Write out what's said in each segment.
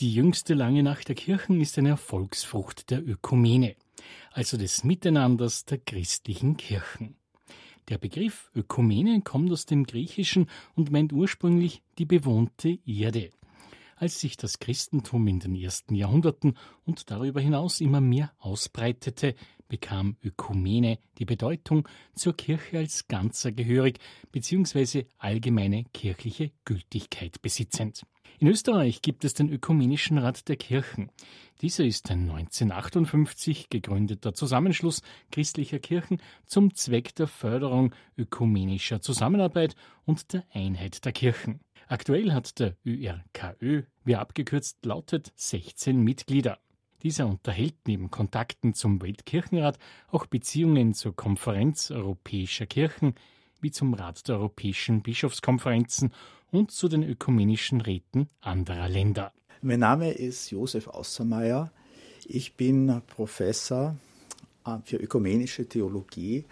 Die jüngste lange Nacht der Kirchen ist eine Erfolgsfrucht der Ökumene, also des Miteinanders der christlichen Kirchen. Der Begriff Ökumene kommt aus dem Griechischen und meint ursprünglich die bewohnte Erde. Als sich das Christentum in den ersten Jahrhunderten und darüber hinaus immer mehr ausbreitete, bekam Ökumene die Bedeutung, zur Kirche als Ganzer gehörig bzw. allgemeine kirchliche Gültigkeit besitzend. In Österreich gibt es den Ökumenischen Rat der Kirchen. Dieser ist ein 1958 gegründeter Zusammenschluss christlicher Kirchen zum Zweck der Förderung ökumenischer Zusammenarbeit und der Einheit der Kirchen. Aktuell hat der ÖRKÖ, wie abgekürzt lautet, 16 Mitglieder. Dieser unterhält neben Kontakten zum Weltkirchenrat auch Beziehungen zur Konferenz europäischer Kirchen, wie zum Rat der europäischen Bischofskonferenzen und zu den ökumenischen Räten anderer Länder. Mein Name ist Josef Aussermeier. Ich bin Professor äh, für ökumenische Theologie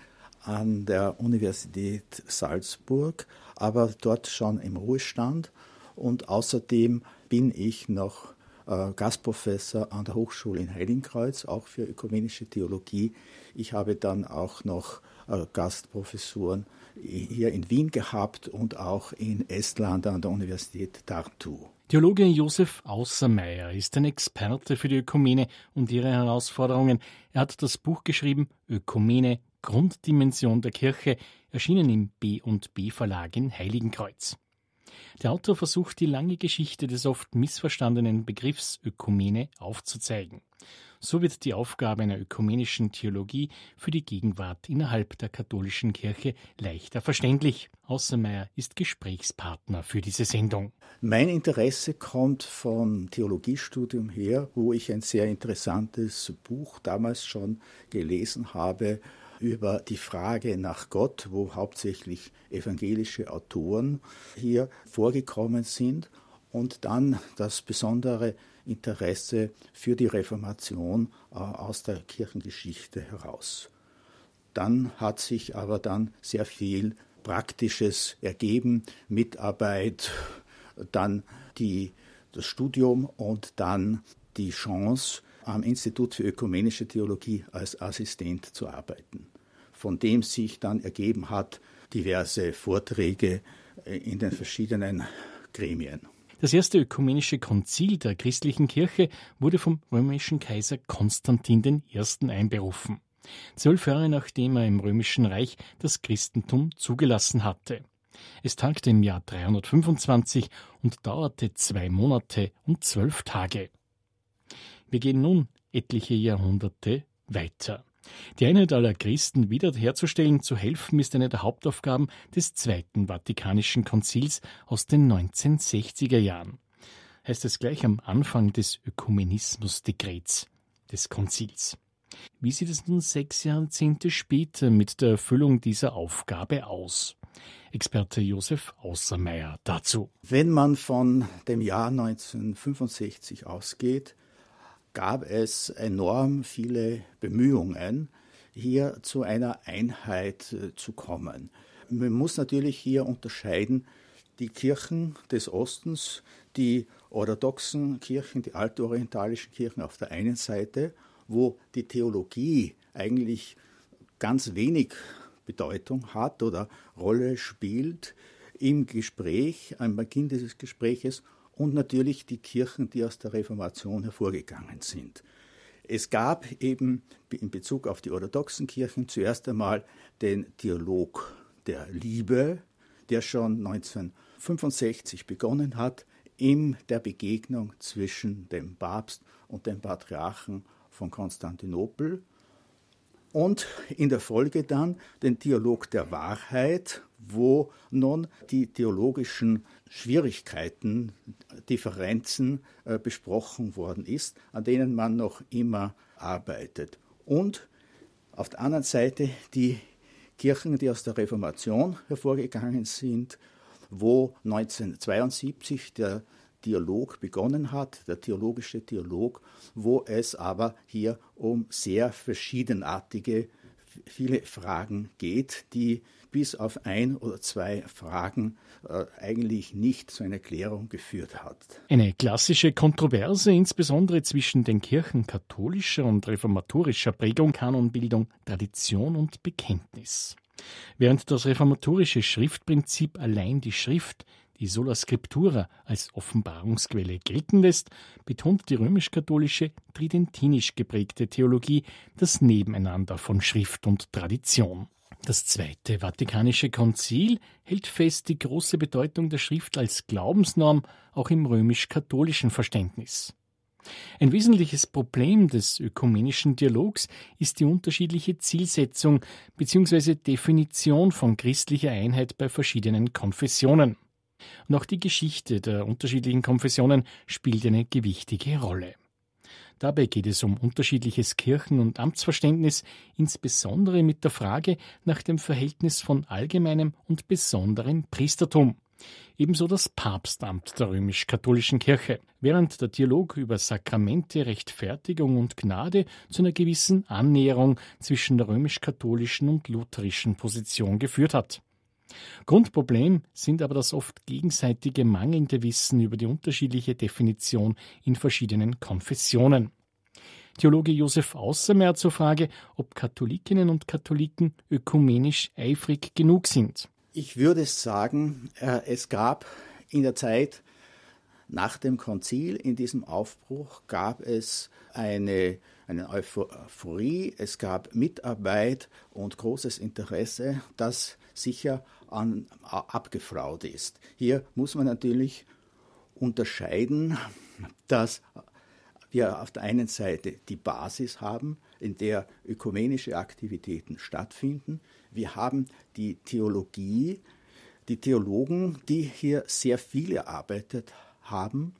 an der Universität Salzburg, aber dort schon im Ruhestand. Und außerdem bin ich noch Gastprofessor an der Hochschule in Heiligenkreuz, auch für ökumenische Theologie. Ich habe dann auch noch äh, Gastprofessuren hier in Wien gehabt und auch in Estland an der Universität Tartu. Theologe Josef Außermeier ist ein Experte für die Ökumene und ihre Herausforderungen. Er hat das Buch geschrieben Ökumene Grunddimension der Kirche, erschienen im B&B Verlag in Heiligenkreuz. Der Autor versucht die lange Geschichte des oft missverstandenen Begriffs Ökumene aufzuzeigen. So wird die Aufgabe einer ökumenischen Theologie für die Gegenwart innerhalb der katholischen Kirche leichter verständlich. Außermeier ist Gesprächspartner für diese Sendung. Mein Interesse kommt vom Theologiestudium her, wo ich ein sehr interessantes Buch damals schon gelesen habe über die Frage nach Gott, wo hauptsächlich evangelische Autoren hier vorgekommen sind und dann das besondere Interesse für die Reformation äh, aus der Kirchengeschichte heraus. Dann hat sich aber dann sehr viel Praktisches ergeben, Mitarbeit, dann die, das Studium und dann die Chance, am Institut für ökumenische Theologie als Assistent zu arbeiten, von dem sich dann ergeben hat diverse Vorträge äh, in den verschiedenen Gremien. Das erste ökumenische Konzil der christlichen Kirche wurde vom römischen Kaiser Konstantin I. einberufen. Zwölf Jahre nachdem er im römischen Reich das Christentum zugelassen hatte. Es tagte im Jahr 325 und dauerte zwei Monate und zwölf Tage. Wir gehen nun etliche Jahrhunderte weiter. Die Einheit aller Christen wiederherzustellen, zu helfen, ist eine der Hauptaufgaben des Zweiten Vatikanischen Konzils aus den 1960er Jahren. Heißt es gleich am Anfang des Ökumenismusdekrets des Konzils. Wie sieht es nun sechs Jahrzehnte später mit der Erfüllung dieser Aufgabe aus? Experte Josef Außermeier dazu. Wenn man von dem Jahr 1965 ausgeht, gab es enorm viele Bemühungen, hier zu einer Einheit äh, zu kommen. Man muss natürlich hier unterscheiden, die Kirchen des Ostens, die orthodoxen Kirchen, die altorientalischen Kirchen auf der einen Seite, wo die Theologie eigentlich ganz wenig Bedeutung hat oder Rolle spielt im Gespräch, am Beginn dieses Gespräches und natürlich die Kirchen, die aus der Reformation hervorgegangen sind. Es gab eben in Bezug auf die orthodoxen Kirchen zuerst einmal den Dialog der Liebe, der schon 1965 begonnen hat, in der Begegnung zwischen dem Papst und dem Patriarchen von Konstantinopel und in der Folge dann den Dialog der Wahrheit, wo nun die theologischen Schwierigkeiten, Differenzen äh, besprochen worden ist, an denen man noch immer arbeitet. Und auf der anderen Seite die Kirchen, die aus der Reformation hervorgegangen sind, wo 1972 der Dialog begonnen hat, der theologische Dialog, wo es aber hier um sehr verschiedenartige, viele Fragen geht, die bis auf ein oder zwei Fragen äh, eigentlich nicht zu einer Klärung geführt hat. Eine klassische Kontroverse, insbesondere zwischen den Kirchen katholischer und reformatorischer Prägung, Kanonbildung, Tradition und Bekenntnis. Während das reformatorische Schriftprinzip allein die Schrift, die Sola Scriptura, als Offenbarungsquelle gelten lässt, betont die römisch-katholische tridentinisch geprägte Theologie das Nebeneinander von Schrift und Tradition. Das Zweite Vatikanische Konzil hält fest die große Bedeutung der Schrift als Glaubensnorm auch im römisch-katholischen Verständnis. Ein wesentliches Problem des ökumenischen Dialogs ist die unterschiedliche Zielsetzung bzw. Definition von christlicher Einheit bei verschiedenen Konfessionen. Und auch die Geschichte der unterschiedlichen Konfessionen spielt eine gewichtige Rolle. Dabei geht es um unterschiedliches Kirchen- und Amtsverständnis, insbesondere mit der Frage nach dem Verhältnis von allgemeinem und besonderem Priestertum. Ebenso das Papstamt der römisch-katholischen Kirche, während der Dialog über Sakramente, Rechtfertigung und Gnade zu einer gewissen Annäherung zwischen der römisch-katholischen und lutherischen Position geführt hat. Grundproblem sind aber das oft gegenseitige mangelnde Wissen über die unterschiedliche Definition in verschiedenen Konfessionen. Theologe Josef Außermeer zur Frage, ob Katholikinnen und Katholiken ökumenisch eifrig genug sind. Ich würde sagen, äh, es gab in der Zeit nach dem Konzil, in diesem Aufbruch, gab es eine, eine Euphorie, es gab Mitarbeit und großes Interesse, das sicher an, abgefraut ist. Hier muss man natürlich unterscheiden, dass wir auf der einen Seite die Basis haben, in der ökumenische Aktivitäten stattfinden. Wir haben die Theologie, die Theologen, die hier sehr viel erarbeitet haben.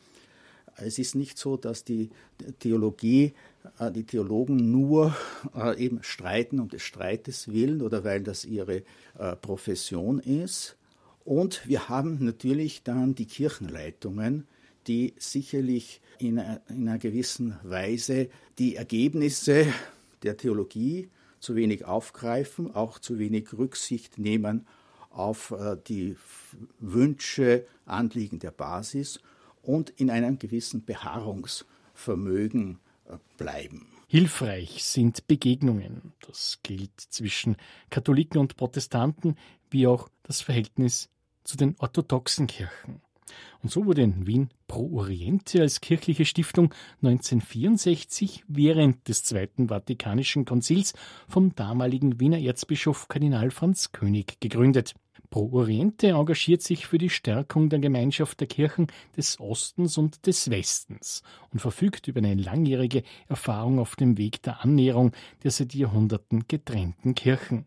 Es ist nicht so, dass die Theologie, äh, die Theologen nur äh, eben streiten um des Streites willen oder weil das ihre äh, Profession ist. Und wir haben natürlich dann die Kirchenleitungen, die sicherlich in einer gewissen Weise die Ergebnisse der Theologie zu wenig aufgreifen, auch zu wenig Rücksicht nehmen auf die Wünsche, Anliegen der Basis und in einem gewissen Beharrungsvermögen äh, bleiben. Hilfreich sind Begegnungen. Das gilt zwischen Katholiken und Protestanten, wie auch das Verhältnis zu den orthodoxen Kirchen. Und so wurde in Wien Pro Oriente als kirchliche Stiftung 1964 während des Zweiten Vatikanischen Konzils vom damaligen Wiener Erzbischof Kardinal Franz König gegründet. Pro Oriente engagiert sich für die Stärkung der Gemeinschaft der Kirchen des Ostens und des Westens und verfügt über eine langjährige Erfahrung auf dem Weg der Annäherung der seit Jahrhunderten getrennten Kirchen.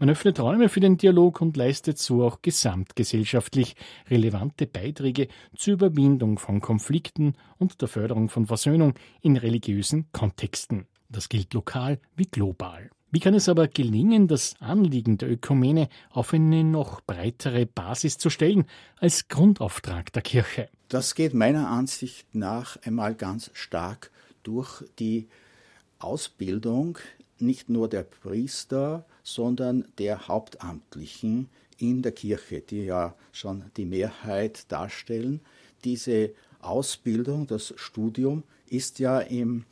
Man öffnet Räume für den Dialog und leistet so auch gesamtgesellschaftlich relevante Beiträge zur Überwindung von Konflikten und der Förderung von Versöhnung in religiösen Kontexten. Das gilt lokal wie global. Wie kann es aber gelingen, das Anliegen der Ökumene auf eine noch breitere Basis zu stellen als Grundauftrag der Kirche? Das geht meiner Ansicht nach einmal ganz stark durch die Ausbildung nicht nur der Priester, sondern der Hauptamtlichen in der Kirche, die ja schon die Mehrheit darstellen. Diese Ausbildung, das Studium ist ja in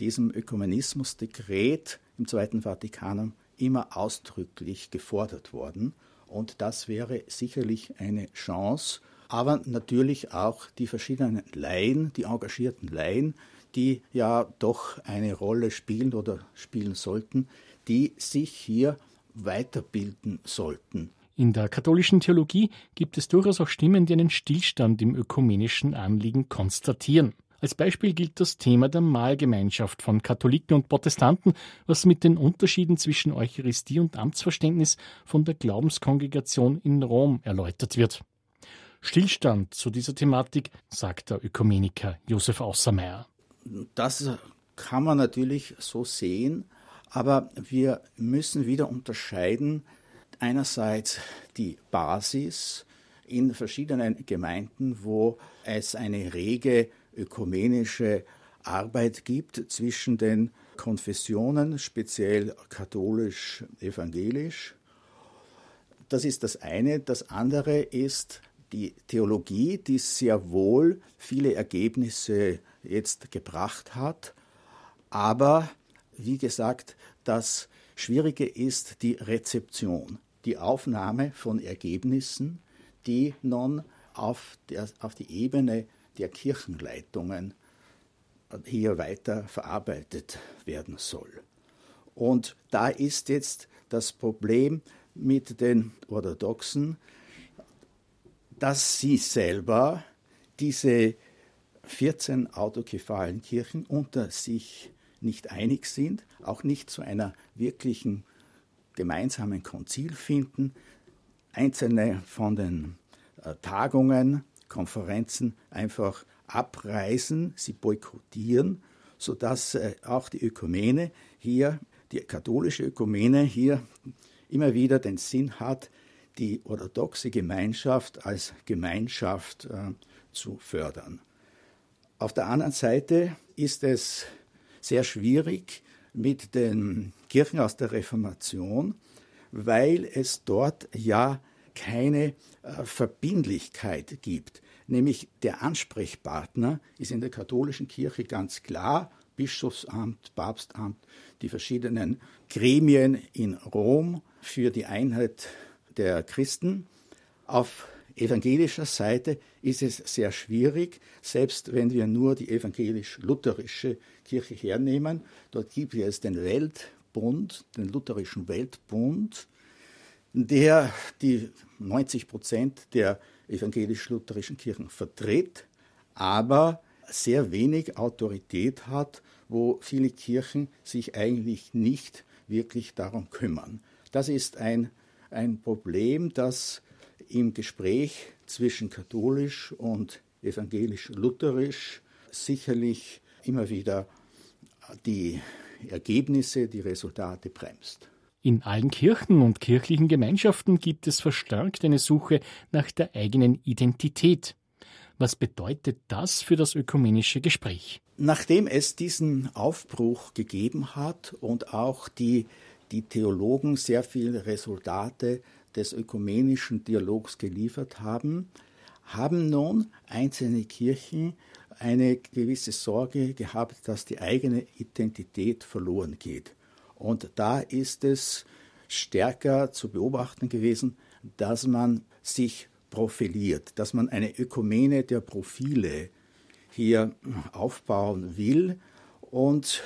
diesem Ökumenismusdekret im Zweiten Vatikanum immer ausdrücklich gefordert worden. Und das wäre sicherlich eine Chance, aber natürlich auch die verschiedenen Laien, die engagierten Laien, die ja doch eine Rolle spielen oder spielen sollten, die sich hier weiterbilden sollten. In der katholischen Theologie gibt es durchaus auch Stimmen, die einen Stillstand im ökumenischen Anliegen konstatieren. Als Beispiel gilt das Thema der Mahlgemeinschaft von Katholiken und Protestanten, was mit den Unterschieden zwischen Eucharistie und Amtsverständnis von der Glaubenskongregation in Rom erläutert wird. Stillstand zu dieser Thematik, sagt der Ökumeniker Josef Außermeier. Das kann man natürlich so sehen, aber wir müssen wieder unterscheiden einerseits die Basis in verschiedenen Gemeinden, wo es eine rege ökumenische Arbeit gibt zwischen den Konfessionen, speziell katholisch, evangelisch. Das ist das eine. Das andere ist die Theologie, die sehr wohl viele Ergebnisse jetzt gebracht hat, aber wie gesagt, das Schwierige ist die Rezeption, die Aufnahme von Ergebnissen, die nun auf, der, auf die Ebene der Kirchenleitungen hier weiter verarbeitet werden soll. Und da ist jetzt das Problem mit den Orthodoxen, dass sie selber diese 14 autokephalen Kirchen unter sich nicht einig sind, auch nicht zu einer wirklichen gemeinsamen Konzil finden, einzelne von den äh, Tagungen, Konferenzen einfach abreisen, sie boykottieren, sodass äh, auch die Ökumene hier, die katholische Ökumene hier immer wieder den Sinn hat, die orthodoxe Gemeinschaft als Gemeinschaft äh, zu fördern. Auf der anderen Seite ist es sehr schwierig mit den Kirchen aus der Reformation, weil es dort ja keine äh, Verbindlichkeit gibt. Nämlich der Ansprechpartner ist in der katholischen Kirche ganz klar, Bischofsamt, Papstamt, die verschiedenen Gremien in Rom für die Einheit der Christen. Auf evangelischer Seite ist es sehr schwierig, selbst wenn wir nur die evangelisch-lutherische Kirche hernehmen. Dort gibt es den Weltbund, den lutherischen Weltbund, der die 90 Prozent der evangelisch-lutherischen Kirchen vertritt, aber sehr wenig Autorität hat, wo viele Kirchen sich eigentlich nicht wirklich darum kümmern. Das ist ein, ein Problem, das im Gespräch zwischen katholisch und evangelisch-lutherisch sicherlich immer wieder die Ergebnisse, die Resultate bremst. In allen Kirchen und kirchlichen Gemeinschaften gibt es verstärkt eine Suche nach der eigenen Identität. Was bedeutet das für das ökumenische Gespräch? Nachdem es diesen Aufbruch gegeben hat und auch die, die Theologen sehr viele Resultate des ökumenischen Dialogs geliefert haben, haben nun einzelne Kirchen eine gewisse Sorge gehabt, dass die eigene Identität verloren geht. Und da ist es stärker zu beobachten gewesen, dass man sich profiliert, dass man eine Ökumene der Profile hier aufbauen will. Und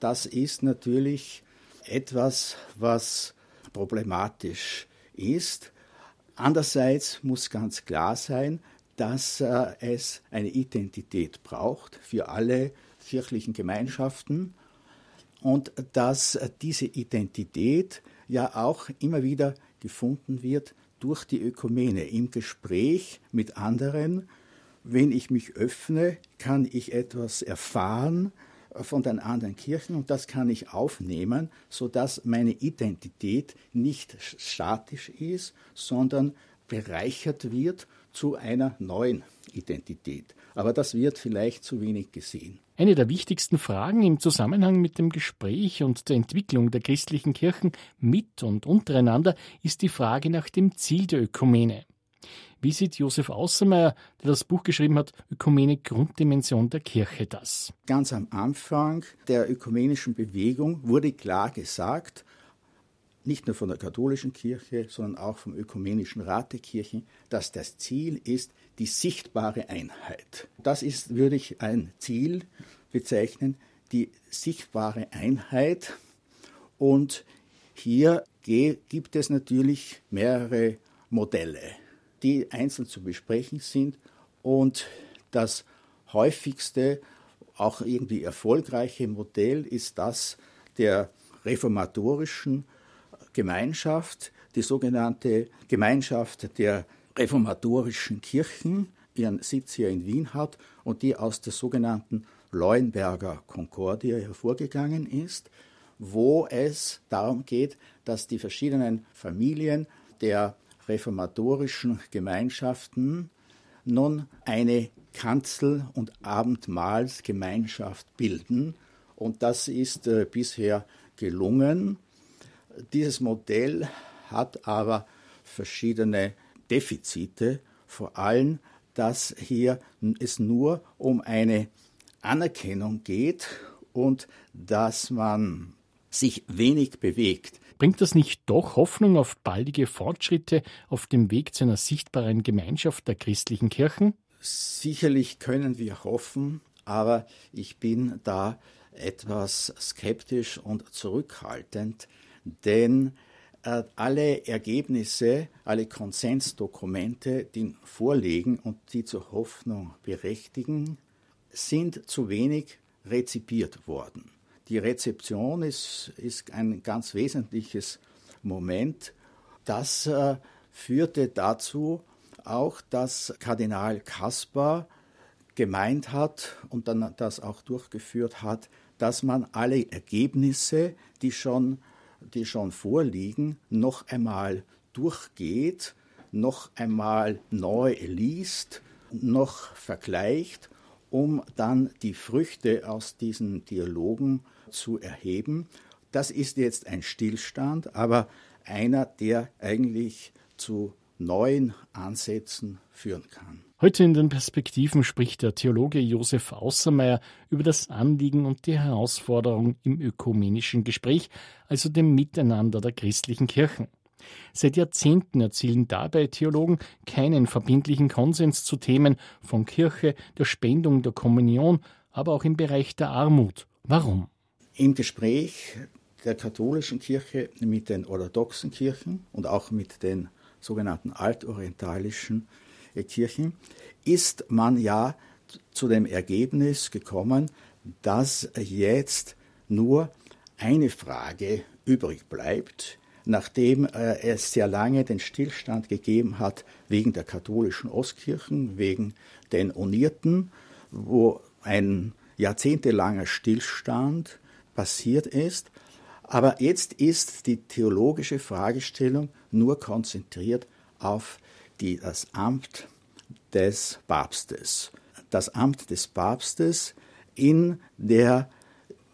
das ist natürlich etwas, was problematisch ist. Andererseits muss ganz klar sein, dass äh, es eine Identität braucht für alle kirchlichen Gemeinschaften und dass diese Identität ja auch immer wieder gefunden wird durch die Ökumene im Gespräch mit anderen. Wenn ich mich öffne, kann ich etwas erfahren, von den anderen Kirchen und das kann ich aufnehmen, sodass meine Identität nicht statisch ist, sondern bereichert wird zu einer neuen Identität. Aber das wird vielleicht zu wenig gesehen. Eine der wichtigsten Fragen im Zusammenhang mit dem Gespräch und der Entwicklung der christlichen Kirchen mit und untereinander ist die Frage nach dem Ziel der Ökumene. Wie sieht Josef Außermeier, der das Buch geschrieben hat, Ökumene Grunddimension der Kirche das? Ganz am Anfang der ökumenischen Bewegung wurde klar gesagt, nicht nur von der katholischen Kirche, sondern auch vom Ökumenischen Rat der Kirchen, dass das Ziel ist die sichtbare Einheit. Das ist, würde ich ein Ziel bezeichnen, die sichtbare Einheit. Und hier gibt es natürlich mehrere Modelle die einzeln zu besprechen sind. Und das häufigste, auch irgendwie erfolgreiche Modell ist das der reformatorischen Gemeinschaft, die sogenannte Gemeinschaft der reformatorischen Kirchen, ihren Sitz hier in Wien hat und die aus der sogenannten Leuenberger Konkordia hervorgegangen ist, wo es darum geht, dass die verschiedenen Familien der reformatorischen Gemeinschaften nun eine Kanzel- und Abendmahlsgemeinschaft bilden Und das ist äh, bisher gelungen. Dieses Modell hat aber verschiedene Defizite, vor allem, dass hier es nur um eine Anerkennung geht und dass man sich wenig bewegt. Bringt das nicht doch Hoffnung auf baldige Fortschritte auf dem Weg zu einer sichtbaren Gemeinschaft der christlichen Kirchen? Sicherlich können wir hoffen, aber ich bin da etwas skeptisch und zurückhaltend, denn äh, alle Ergebnisse, alle Konsensdokumente, die vorliegen und die zur Hoffnung berechtigen, sind zu wenig rezipiert worden. Die Rezeption ist, ist ein ganz wesentliches Moment. Das äh, führte dazu auch, dass Kardinal Kaspar gemeint hat und dann das auch durchgeführt hat, dass man alle Ergebnisse, die schon, die schon vorliegen, noch einmal durchgeht, noch einmal neu liest, noch vergleicht, um dann die Früchte aus diesen Dialogen zu erheben. Das ist jetzt ein Stillstand, aber einer, der eigentlich zu neuen Ansätzen führen kann. Heute in den Perspektiven spricht der Theologe Josef Außermeier über das Anliegen und die Herausforderung im ökumenischen Gespräch, also dem Miteinander der christlichen Kirchen. Seit Jahrzehnten erzielen dabei Theologen keinen verbindlichen Konsens zu Themen von Kirche, der Spendung der Kommunion, aber auch im Bereich der Armut. Warum? Im Gespräch der katholischen Kirche mit den orthodoxen Kirchen und auch mit den sogenannten altorientalischen Kirchen ist man ja zu dem Ergebnis gekommen, dass jetzt nur eine Frage übrig bleibt, nachdem äh, es sehr lange den Stillstand gegeben hat wegen der katholischen Ostkirchen, wegen den Unierten, wo ein jahrzehntelanger Stillstand passiert ist. Aber jetzt ist die theologische Fragestellung nur konzentriert auf die, das Amt des Papstes. Das Amt des Papstes in der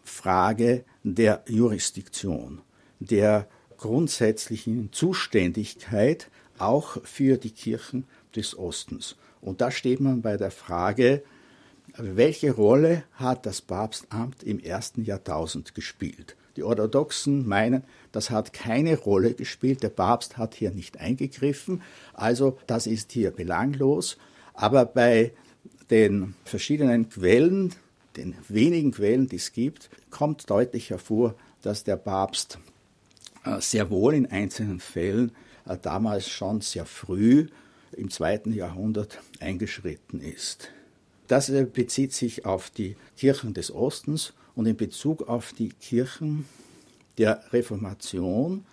Frage der Jurisdiktion, der grundsätzlichen Zuständigkeit auch für die Kirchen des Ostens. Und da steht man bei der Frage, welche Rolle hat das Papstamt im ersten Jahrtausend gespielt? Die Orthodoxen meinen, das hat keine Rolle gespielt, der Papst hat hier nicht eingegriffen, also das ist hier belanglos. Aber bei den verschiedenen Quellen, den wenigen Quellen, die es gibt, kommt deutlich hervor, dass der Papst äh, sehr wohl in einzelnen Fällen äh, damals schon sehr früh im zweiten Jahrhundert eingeschritten ist. Das äh, bezieht sich auf die Kirchen des Ostens und in Bezug auf die Kirchen der Reformation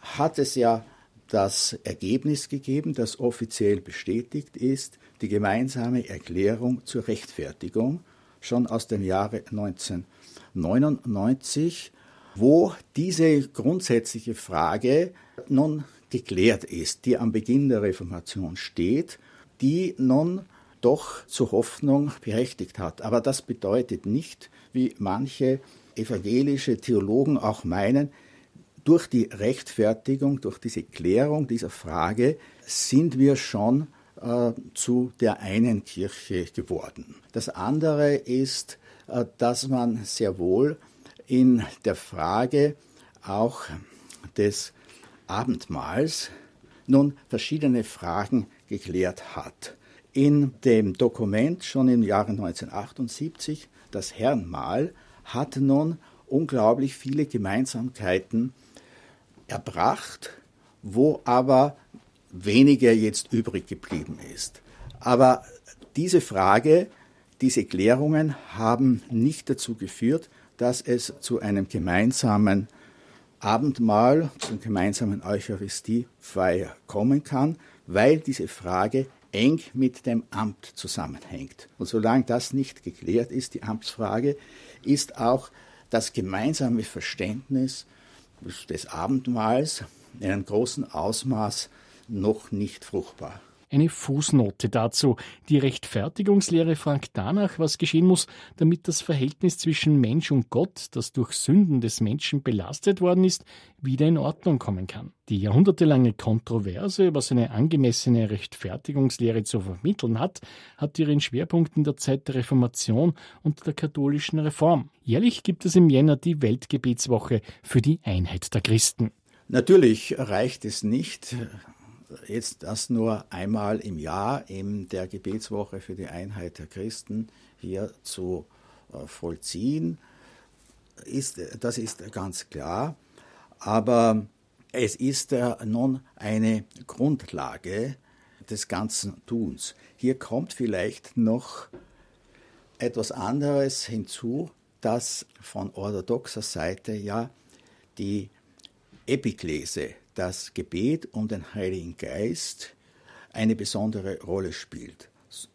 hat es ja das Ergebnis gegeben, das offiziell bestätigt ist, die gemeinsame Erklärung zur Rechtfertigung schon aus dem Jahre 1999, wo diese grundsätzliche Frage nun geklärt ist, die am Beginn der Reformation steht, die nun doch zur Hoffnung berechtigt hat. Aber das bedeutet nicht, wie manche evangelische Theologen auch meinen, durch die Rechtfertigung, durch diese Klärung dieser Frage sind wir schon äh, zu der einen Kirche geworden. Das andere ist, äh, dass man sehr wohl in der Frage auch des Abendmahls nun verschiedene Fragen geklärt hat in dem Dokument schon im Jahre 1978, das Herrenmahl, hat nun unglaublich viele Gemeinsamkeiten erbracht, wo aber weniger jetzt übrig geblieben ist. Aber diese Frage, diese Klärungen haben nicht dazu geführt, dass es zu einem gemeinsamen Abendmahl, zum gemeinsamen Eucharistiefeier kommen kann, weil diese Frage eng mit dem Amt zusammenhängt. Und solange das nicht geklärt ist, die Amtsfrage, ist auch das gemeinsame Verständnis des Abendmahls in einem großen Ausmaß noch nicht fruchtbar. Eine Fußnote dazu. Die Rechtfertigungslehre fragt danach, was geschehen muss, damit das Verhältnis zwischen Mensch und Gott, das durch Sünden des Menschen belastet worden ist, wieder in Ordnung kommen kann. Die jahrhundertelange Kontroverse, was eine angemessene Rechtfertigungslehre zu vermitteln hat, hat ihren Schwerpunkt in der Zeit der Reformation und der katholischen Reform. Jährlich gibt es im Jänner die Weltgebetswoche für die Einheit der Christen. Natürlich reicht es nicht, jetzt das nur einmal im Jahr in der Gebetswoche für die Einheit der Christen hier zu äh, vollziehen. Ist, das ist ganz klar. Aber es ist nun eine Grundlage des ganzen Tuns. Hier kommt vielleicht noch etwas anderes hinzu, dass von orthodoxer Seite ja die Epiklese, das Gebet um den Heiligen Geist, eine besondere Rolle spielt,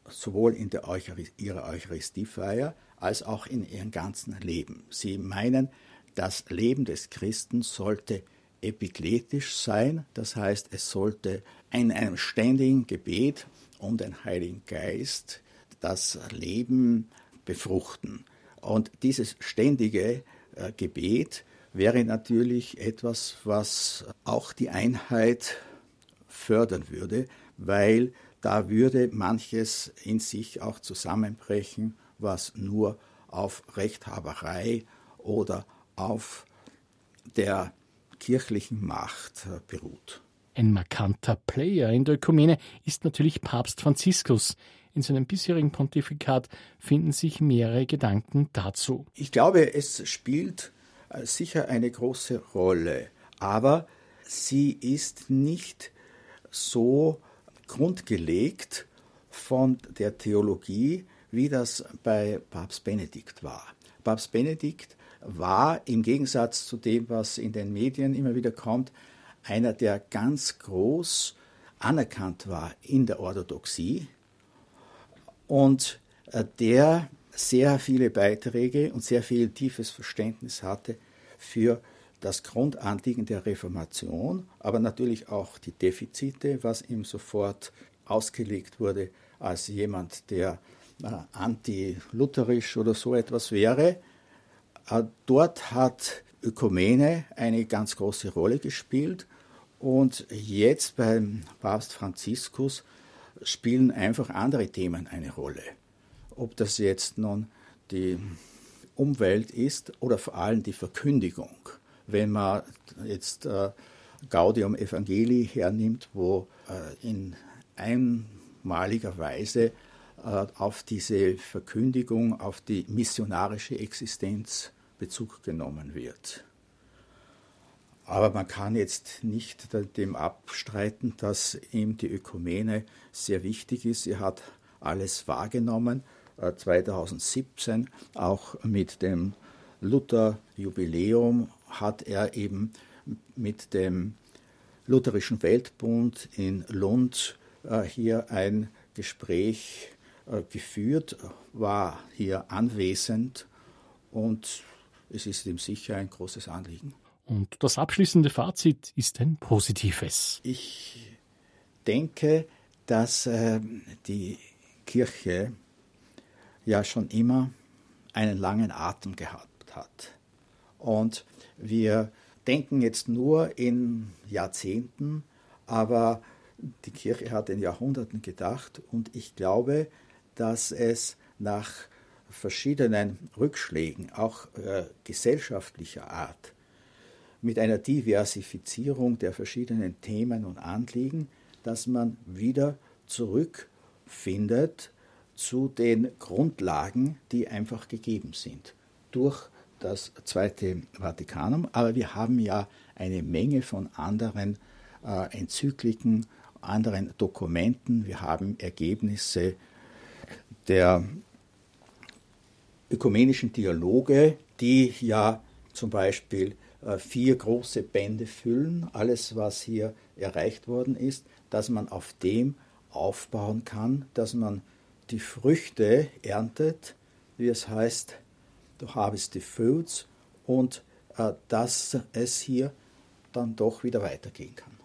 sowohl in der Eucharistie, ihrer Eucharistiefeier als auch in ihrem ganzen Leben. Sie meinen, das Leben des Christen sollte epikletisch sein, das heißt, es sollte in einem ständigen Gebet um den Heiligen Geist das Leben befruchten. Und dieses ständige äh, Gebet wäre natürlich etwas, was auch die Einheit fördern würde, weil da würde manches in sich auch zusammenbrechen, was nur auf Rechthaberei oder auf der kirchlichen Macht beruht. Ein markanter Player in der Ökumene ist natürlich Papst Franziskus. In seinem bisherigen Pontifikat finden sich mehrere Gedanken dazu. Ich glaube, es spielt sicher eine große Rolle, aber sie ist nicht so grundgelegt von der Theologie, wie das bei Papst Benedikt war. Papst Benedikt war im Gegensatz zu dem, was in den Medien immer wieder kommt, einer, der ganz groß anerkannt war in der Orthodoxie und äh, der sehr viele Beiträge und sehr viel tiefes Verständnis hatte für das Grundanliegen der Reformation, aber natürlich auch die Defizite, was ihm sofort ausgelegt wurde als jemand, der äh, anti-lutherisch oder so etwas wäre. Äh, dort hat Ökumene eine ganz große Rolle gespielt und jetzt beim Papst Franziskus spielen einfach andere Themen eine Rolle. Ob das jetzt nun die Umwelt ist oder vor allem die Verkündigung. Wenn man jetzt äh, Gaudium Evangelii hernimmt, wo äh, in einmaliger Weise äh, auf diese Verkündigung, auf die missionarische Existenz Bezug genommen wird. Aber man kann jetzt nicht dem abstreiten, dass ihm die Ökumene sehr wichtig ist. Er hat alles wahrgenommen. 2017 äh, auch mit dem Luther-Jubiläum hat er eben mit dem Lutherischen Weltbund in Lund äh, hier ein Gespräch äh, geführt, war hier anwesend und es ist ihm sicher ein großes Anliegen. Und das abschließende Fazit ist ein positives. Ich denke, dass äh, die Kirche ja schon immer einen langen Atem gehabt hat. Und wir denken jetzt nur in Jahrzehnten, aber die Kirche hat in Jahrhunderten gedacht und ich glaube, dass es nach verschiedenen Rückschlägen, auch äh, gesellschaftlicher Art, mit einer Diversifizierung der verschiedenen Themen und Anliegen, dass man wieder zurückfindet zu den Grundlagen, die einfach gegeben sind durch das Zweite Vatikanum. Aber wir haben ja eine Menge von anderen äh, Enzykliken, anderen Dokumenten. Wir haben Ergebnisse der ökumenischen Dialoge, die ja zum Beispiel äh, vier große Bände füllen, alles, was hier erreicht worden ist, dass man auf dem aufbauen kann, dass man die Früchte erntet, wie es heißt, du habest die Fruits und äh, dass es hier dann doch wieder weitergehen kann.